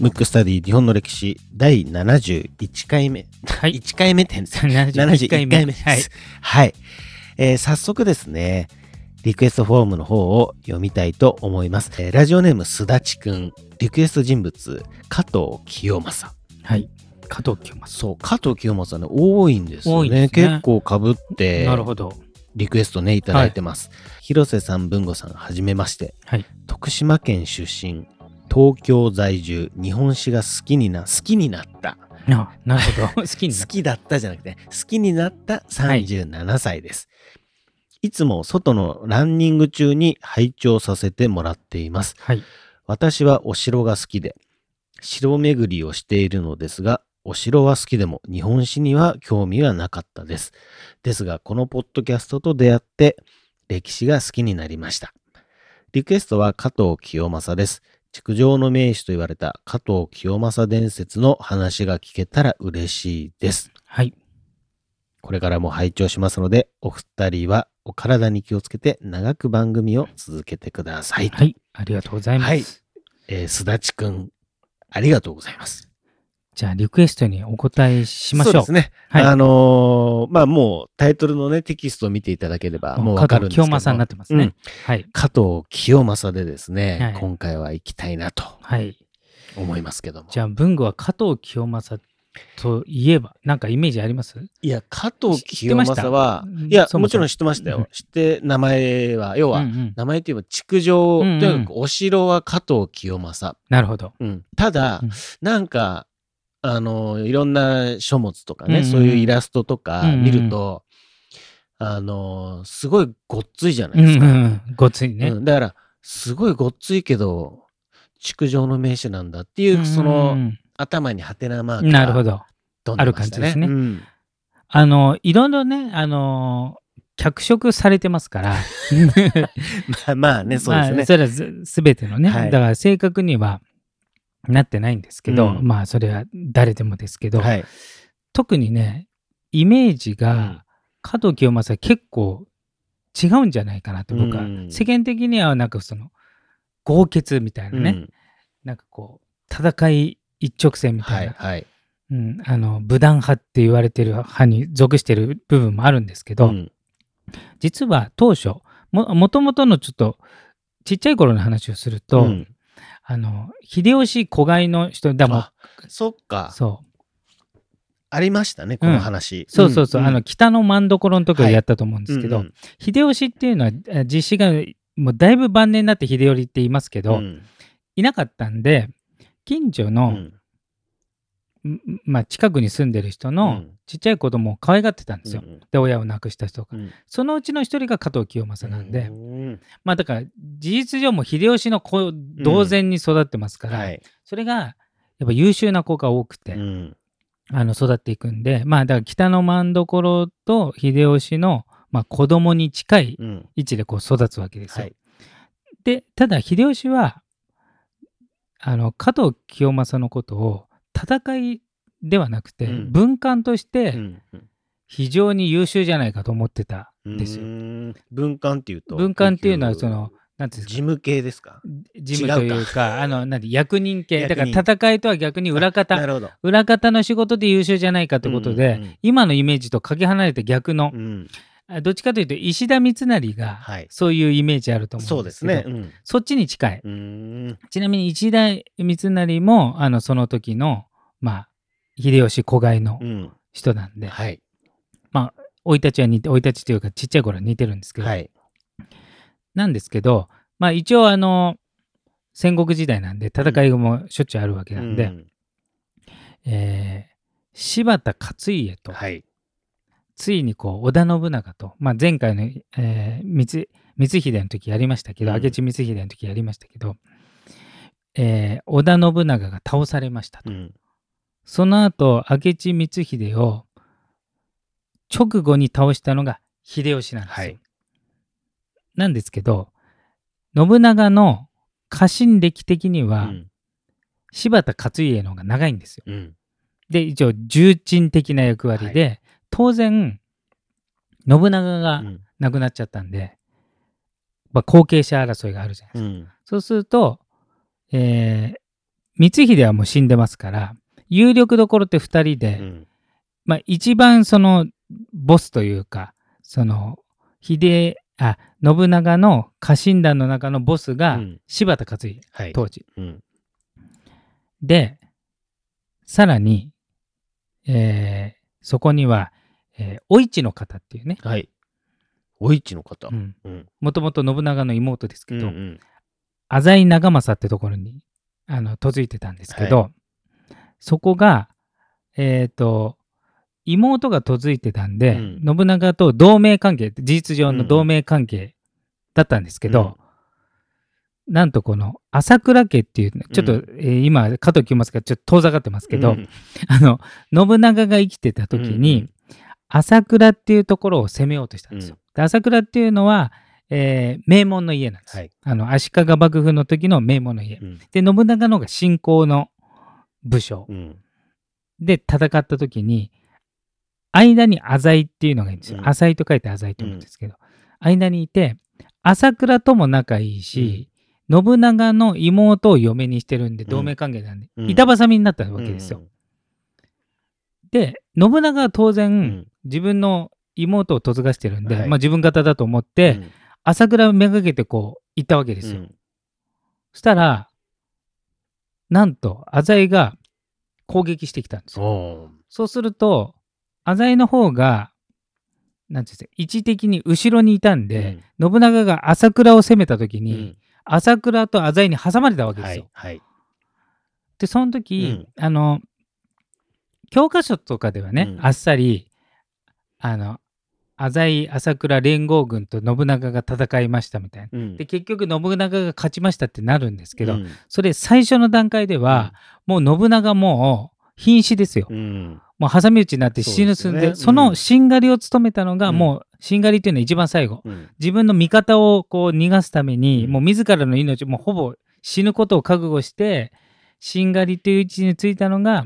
ムックスタディ日本の歴史第71回目。はい。1回目って言うんですよ71 71回目です。はい。はい。えー早速ですね、リクエストフォームの方を読みたいと思います。えーラジオネームすだちくん、リクエスト人物、加藤清正。はい。加藤清正。そう、加藤清正ね、多いんですよ多いね。ね結構かぶって、なるほど。リクエストね、いただいてます。広瀬さん、文吾さん、はじめまして。はい。徳島県出身、東京在住、日本史が好きにな、好きになった。あなるほど。好き好きだったじゃなくて、好きになった37歳です。い、つも外のランニング中に拝聴させてもらっています。はい。私はお城が好きで、城巡りをしているのですが、お城は好きでも日本史には興味はなかったです。ですが、このポッドキャストと出会って、歴史が好きになりました。リクエストは加藤清正です。築城の名手と言われた加藤清正伝説の話が聞けたら嬉しいです。はい。これからも拝聴しますので、お二人はお体に気をつけて長く番組を続けてください。はい。ありがとうございます。はいえー、すだちくん、ありがとうございます。じゃあ、リクエストにお答えしましょう。そうですね。はいあのーまあもうタイトルのね、テキストを見ていただければもうわかるんですけど加藤清正になってますね。うんはい。加藤清正でですね、はい今回は行きたいなとはい。思いますけども。じゃあ、文具は加藤清正といえば、なんかイメージあります？いや、加藤清正はうん、いや、そもちろん知ってましたうんよ。知って、名前は、要は、うんうん名前って言えば築城、うんうんとにかくお城は加藤清正。なるほど。うんただ、うんなんか、あの、いろんな書物とかね、うんうんそういうイラストとかうんうん見ると、あの、すごいごっついじゃなうんいですか。うん。ごついね。うんだから、すごいごっついけど、築城の名手なんだっていう、その、うん頭にハテナマーうんクがなるほど。飛んでましたある感じですねうんあの、いろいろね、あの、脚色されてますから。まあまあね、そうですね。まあそれはずすべてのね、はいだから正確にはなってないんですけど、うん。まあそれは誰でもですけど、はい。特にねイメージうん。が加藤清正結構違うんじゃないかなと僕は、うん。世間的にはなんかその豪傑みたいなね、うん。なんかこう戦い一直線みたな、はいいはい。うん、あの武断派って言われてる派に属してる部分もあるんですけど、うん。実は当初ももともとのちょっとちっちゃい頃の話をすると、うんあの秀吉子飼いの人だもそっか。そう。ありましたね、この話。そうそうそう、んあの北の真所の時をはいやったと思うんですけど、うんうん。秀吉っていうのはえ実施がもうだいぶ晩年になって秀頼って言いますけど、うん。いなかったんで近所の、うんんまあ、近くに住んでる人のうん。ちっちゃい子供を可愛がってたんですよ、うんで親を亡くした人が、うん。そのうちの一人が加藤清正なんで、うん。まあだから事実上も秀吉の子同然に育ってますから、はい。それがやっぱ優秀な子が多くて、うん。あの育っていくんでまあだから北の真所と秀吉の、まあ、子供に近いうん。位置でこう育つわけですよ。はい。でただ秀吉はあの加藤清正のことを戦いではなくて、うん。文官としてうんうん。非常に優秀じゃないかと思ってたん。ですよ。うん文官っていうと文官っていうのはそのなんていうんですか？事務系ですか？事務というか あのなんで役人。系だから戦いとは逆に裏な方。裏方の仕事で優秀じゃないかってことで、うんうん今のイメージとかけ離れて逆のう、ん。あどっちかというと石田三成がはい。そういうイメージあると思そううんでですけど、すね。うん。そっちに近い。うん。ちなみに石田三成もあのその時のまあ秀吉子飼いのうん人なんではい。生い立ちは似て生い立ちというかちっちゃい頃は似てるんですけど、はい。なんですけどまあ一応あの戦国時代なんで戦いもしょっちゅうあるわけなんで、うんえー柴田勝家と、はい。ついにこう織田信長と、まあ、前回の、えー光光秀の時やりましたけど、うん明智光秀の時やりましたけど、えー織田信長が倒されましたと。うんその後明智光秀を直後に倒したのが秀吉なんですよ。はいなんですけど信長の家臣歴的には、うん柴田勝家の方が長いんですよ。うんで一応重鎮的な役割で、当然信長がうん亡くなっちゃったんでまあ、後継者争いがあるじゃないですか。うん。そうすると、えー光秀はもう死んでますから、有力どころって2人で、うん。まあ、一番そのボスというか、その秀あ信長の家臣団の中のボスがうん柴田勝家、はい。当時。うん。で、さらに、えーそこには、えーお市の方っていうね、はい。お市の方。うんうん。もともと信長の妹ですけど、うんうん浅井長政ってところにあの嫁いてたんですけど、そこが、えっ、と、妹が嫁いてたんで、うん信長と同盟関係、事実上の同盟関係だったんですけど、なんとこの朝倉家っていう、ちょっと、うんえー今、加藤清正がちょっと遠ざかってますけど、うん あの、信長が生きてた時に、うんうん朝倉っていうところを攻めようとしたんですよ。で朝倉っていうのは、えー名門の家なんです。はい。あの足利幕府の時の名門の家。うん。で、信長の方が信仰の武将うん。で戦った時に、間に浅井っていうのがいいんですよ。うん浅井と書いて浅井と思うんですけど、間にいて、朝倉とも仲いいし、信長の妹を嫁にしてるんで、同盟関係なんで、うん板挟みになったわけですよ。で、信長は当然、うん。自分の妹を嫁がしてるんで、はいまあ自分方だと思っうて、ん、朝倉をめがけてこう行ったわけですよ。うんそしたら、なんと、浅井が攻撃してきたんですよ。そうすると、浅井の方が、なんていうんですか、位置的に後ろにいたんで、信長が朝倉を攻めた時に、うん朝倉と浅井に挟まれたわけですよ。はい。はい。で、その時、あの、教科書とかではね、うんあっさり、あの、浅井朝倉連合軍と信長が戦いましたみたいな。うんで、結局信長が勝ちましたってなるんですけど、うんそれ最初の段階では、もう信長もう瀕死ですよ。うん。もう挟み撃ちになって死ぬ寸で、そねそのしんがりを務めたのが、うんもうしんがりっていうのは一番最後。うん。自分の味方をこう逃がすために、うんもう自らの命、もうほぼ死ぬことを覚悟して、しんがりという位置についたのが、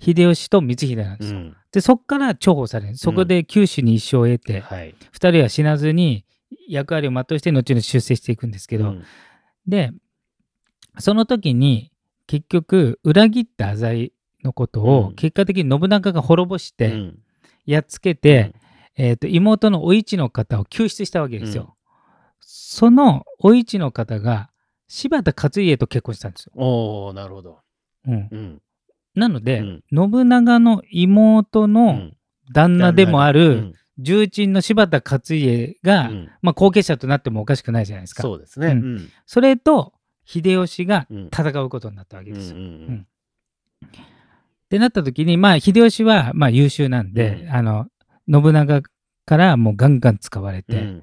秀吉と光秀なんですよ。うんで、そこから重宝される。そこで九州に一生を得て、はい。二人は死なずに役割を全うして後々出世していくんですけど、うんで、その時に結局裏切った浅井のことうんを結果的に信長が滅ぼしてうんやっつけて、えーと妹のお市の方を救出したわけですよ。そのお市の方が柴田勝家と結婚したんですよ。おおなるほど。うんうん。なので、うん。信長の妹うのん。旦那でもあるうん。重鎮の柴田勝家が、うん。まあ、後継者となってもおかしくないじゃないですか。そうですね。ううん。ん。それと秀吉がうん。戦うことになったわけうんですよ。うんってなった時に、まあ、秀吉はまあ優秀なんで、うん。あの信長からもうガンガン使われて、うん。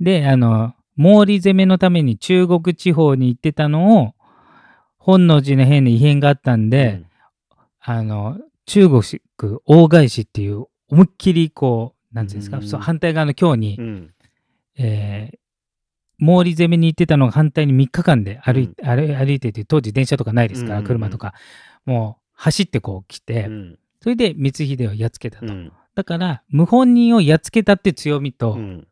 であの毛利攻めのために中国地方に行ってたのを本能寺の変に異変があったんで、あの中国大返しっていう思いっきりこうなんていうんですか、うん。そう反対側の京に、うん。えー毛利攻めに行ってたのが反対に3日間で歩い,、歩歩いてて当時電車とかないですから、うんうんうん。車とか。もう走ってこう来て、うん。それで光秀をやっつけたと、うん。だから謀反人をやっつけたっていう強みと、うん。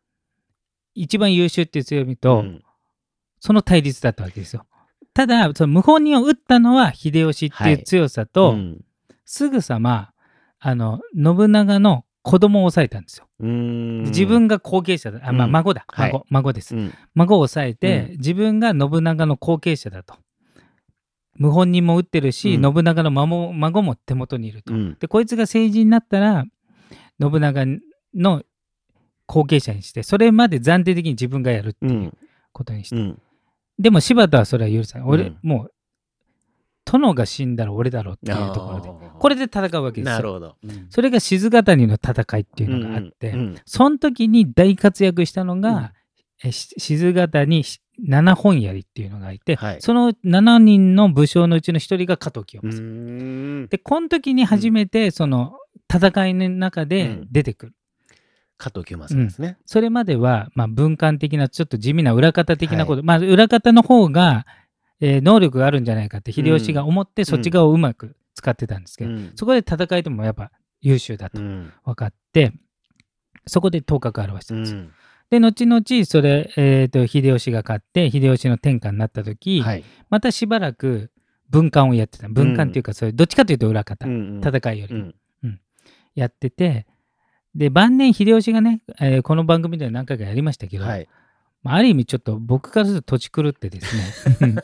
一番優秀っていう強みと、うん。その対立だったわけですよ。ただその謀反人を撃ったのは秀吉っていう強さと、うんすぐさまあの信長の子供を抑えたんですよ、うん。自分が後継者だ。あ、まあ、うん。孫だ、はい。孫孫です、うん。孫を抑えて、うん。自分が信長の後継者だと。謀反人も撃ってるし、うん。信長の孫孫も手元にいると、うん。でこいつが成人になったら信長の後継者にしてそれまで暫定的に自分がやるってういうん。ことにして、うん。でも柴田はそれは許さない。俺、うん。もう殿が死んだら俺だろうっていうところでこれで戦うわけですよ。なるほど。うん。それが静ヶ谷の戦いっていうのがあって、うん。その時に大活躍したのが、うん。静ヶ谷七本槍っていうのがいて、はい。その7人の武将のうちの1人が加藤清う正、ん。でこの時に初めてその戦いの中でうん。出てくる、加藤清正ですね。それまでは、まあ、文官的なちょっと地味な裏方的なこと、まあ裏方の方が、えー能力があるんじゃないかって秀吉が思って、そっち側をうまく使ってたんですけど、うん。そこで戦いでもやっぱ優秀だとうん。分かって、そこで頭角を現したうんです。で、後々、それ、えっ、と、秀吉が勝って、秀吉の天下になった時、はい。またしばらく文官をやってた。文官っていうか、それ、どっちかというと裏方、うんうん。戦いより。もうん。やってて、で、晩年秀吉がね、えーこの番組では何回かやりましたけど、はい。まあある意味ちょっと僕からすると土地狂ってですね、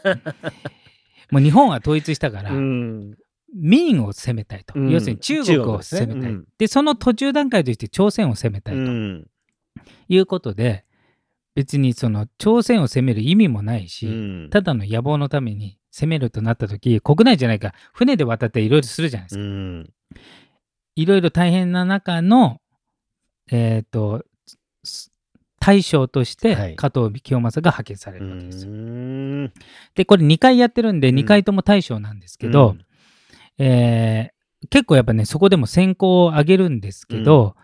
もう日本は統一したから、うん。民を攻めたいと、うん。要するに中国を攻めたい、ですね。うん。でその途中段階として朝鮮を攻めたいと。うん。いうことで、別にその朝鮮を攻める意味もないし、うん。ただの野望のために攻めるとなった時国内じゃないか。船で渡っていろいろするじゃないですか。うん。いろいろ大変な中の、えっ、と、す大将としてはい。加藤清正が派遣されうるわけですで、これ2回やってるんで、うん。2回とも大将なんですけど、うん。えー結構やっぱね、そこでも先行を上げるんですけど、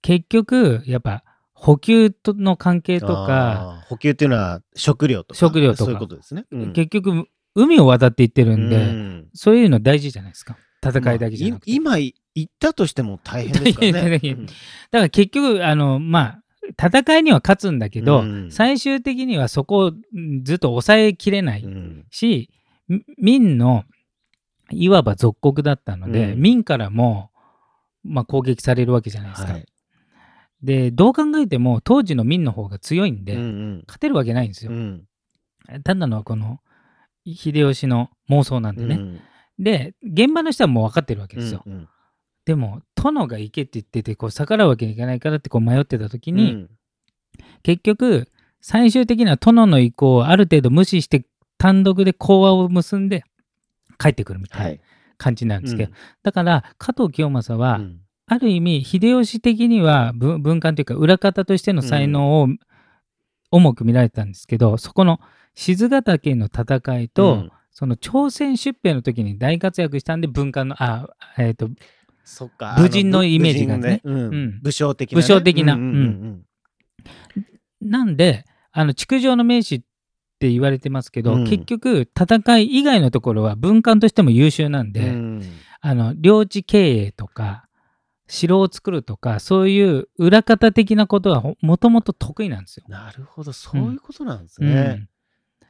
結局、やっぱ補給との関係とか、補給っていうのは食料とか食料とか。そういうことですね。うん。結局、海を渡っていってるんで、うん。そういうの大事じゃないですか。戦いだけじゃなくて。まあい今行ったとしても大変ですからね。大変だから結局、あの、まあ、戦いには勝つんだけど、うん最終的にはそこをうんずっと抑えきれないうん民のいわば属国だったので、うん民からも、まあ、攻撃されるわけじゃないですか。はいで、どう考えても当時の民の方が強いんで、うんうん勝てるわけないんですよ。うんただのこの秀吉の妄想なんでね。うんで、現場の人はもう分かってるわけですよ。うんでも、殿が行けって言ってて、こう逆らうわけにいかないからってこう迷ってた時に、うん。結局最終的には殿の意向をある程度無視して単独で講和を結んで帰ってくるみたはい。いな感じなんですけど、だから加藤清正は、うん。ある意味秀吉的には文文官というか裏方としての才能を重く見られてたんですけど、そこの静ヶ岳の戦いと、うん。その朝鮮出兵の時に大活躍したんで文官のあえっ、とそっか。武人のイメージがね。うん。うん。武将的なね。武将的な。うんなんであの築城の名士って言われてますけど、うん。結局戦い以外のところは文官としても優秀なんで、うん。あの領地経営とか城を作るとかそういう裏方的なことはほもともと得意なんですよ。なるほど。そういうことなんですうん。ね。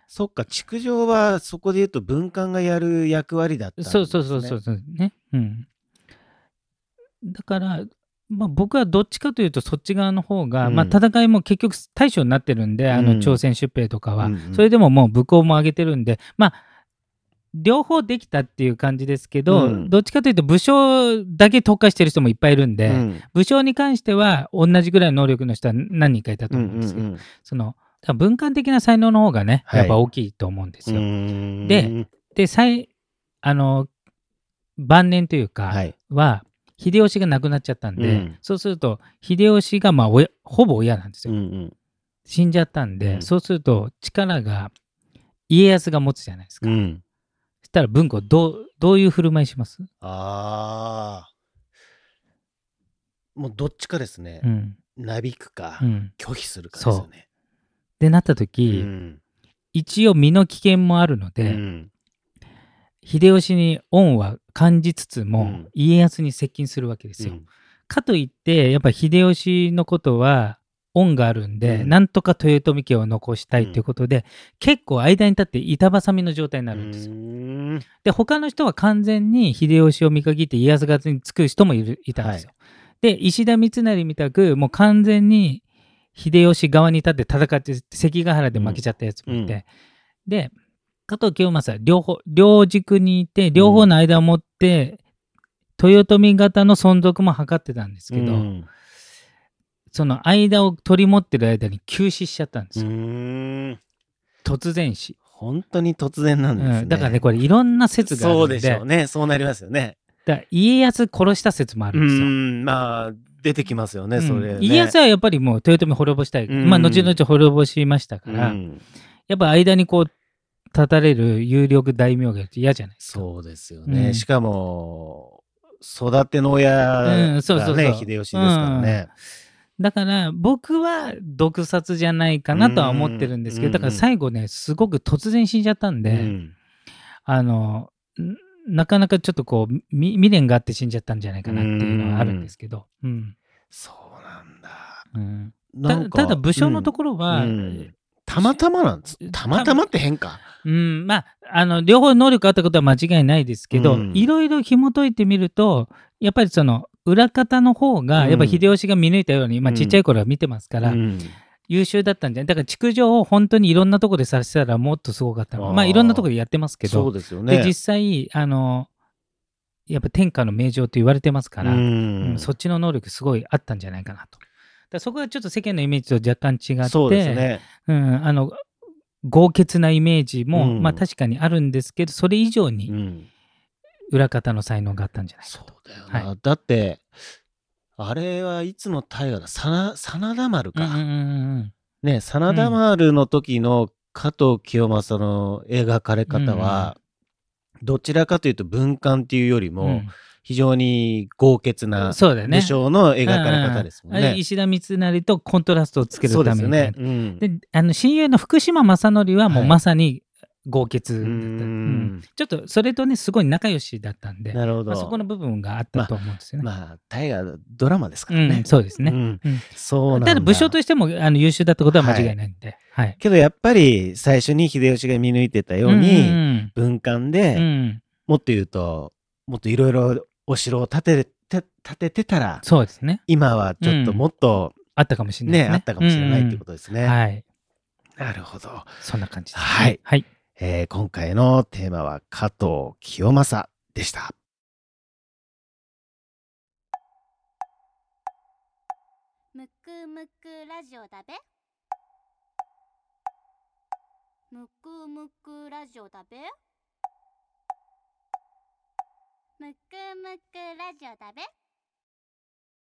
そっか。築城はそこで言うと文官がやる役割だったんですね。そうそうそうそうそう。ね。うん、だから、まあ、僕はどっちかというとそっち側の方が、うん。まあ、戦いも結局大将になってるんで、あうん。の朝鮮出兵とかは、うんうん。それでももう武功も上げてるんでまあ両方できたっていう感じですけど、うん。どっちかというと武将だけ特化してる人もいっぱいいるんで、うん。武将に関しては同じぐらいの能力の人は何人かいたとうん思うんですけど、うんその多分文官的な才能の方がね、はい。やっぱ大きいと思うんですよ。うん。でで最あの晩年というかはい。は、秀吉が亡くなっちゃったんで、うん。そうすると秀吉がまあ親ほぼ親なんですよ、うんうん。死んじゃったんで、うん。そうすると力が家康が持つじゃないですか、うん。そしたら文庫どうどういう振る舞いします、ああもうどっちかですね。う。ん。なびくかうん、拒否するかですよね。でなったう時、ん。一応身の危険もあるのうで、ん秀吉に恩は感じつつも、うん。家康に接近するわけですよ。うん。かといってやっぱ秀吉のことは恩があるんで、うん。なんとか豊臣家を残したいということで、結構間に立って板挟みの状態になるんですよ。うんで他の人は完全に秀吉を見限って家康側につく人もいるいたんですよ。で石田三成みたくもう完全に秀吉側に立って戦って関ヶ原で負けちゃったやつもいて、うん。で加藤清正は両方両軸にいて両方の間を持って、豊臣方の存続も図ってたんですけど、うん。その間を取り持ってる間に急死しちゃったんですうよ、ん。突然死、本当に突然なんですね。うん。だからねこれいろんな説があるんで。そうでしょうね。そうなりますよね。だ家康殺した説もあるうんですよ。ん、まあ、出てきますよね、それ、ね。うん家康はやっぱりもう豊臣滅ぼしたい、うん。まあ後々滅ぼしましたから、うん。やっぱ間にこう立たれる有力大名が嫌じゃないですか。そうですよね。うん。しかも、育ての親がうんそうそうそう。ね、秀吉ですからね。だから僕は毒殺じゃないかなとは思ってるんですけど、うんだから最後ねすごく突然死んじゃったんで、うん。あのんなかなかちょっとこうみ未練があって死んじゃったんじゃないかなっていうのはあるんですけど、うん。そうなんだ。うん。たただ武将のとこころは、うんたまたまなんです。たまたまって変か。うん、まあ、あの、両方能力あったことは間違いないですけど、うん。いろいろ紐解いてみると、やっぱりその、裏方の方が、うん。やっぱ秀吉が見抜いたように、まあ、うん。ちっちゃい頃は見てますから、うん。優秀だったんじゃない。だから、築城を本当にいろんなところでさせたらもっとすごかったまあ、いろんなところでやってますけそうど、ですよね。で、実際、あの、やっぱ天下の名城と言われてますから、ううんんそっちの能力すごいあったんじゃないかなと。だそこがちょっと世間のイメージと若干違って、そうですね。うん、あの豪傑なイメージも、うんまあ確かにあるんですけどそれ以上うにん裏方の才能があったんじゃないそかと。うだよな。はだって、あれはいつの大河だ？真真田丸か。うんうんうんうんね、真田丸の時の加藤清正の描かれ方は、どちらかというと文官っていうよりも、うん非常に豪傑なそうだよね。武将の描かれ方ですもんうんうん。石田三成とコントラストをつけるためにね。うんであの親友の福島正則はもうはいまさに豪傑だった、ううんんちょっとそれとねすごい仲良しだったんで、なるほど。まあ、そこの部分があったと思うんですよね。まあ、大河ドラマですかうんらね。そうですね。うんうんそうなんだ。ただ武将としてもあの優秀だったことは間違いないんで。はい。けどやっぱり最初に秀吉が見抜いてたように、ん文官うんで、うんもっと言うと、もっといろいろお城を建てて建ててたら、そうですね。今はちょっともっとあったかもしれないね、ですね。あったかもしれないっていうことですね。はい。なるほど。そんな感じです、ね。はいはい。えー今回のテーマは加藤清正でした。むくむくラジオだべむくむくラジオだべむくむくラジオだべ。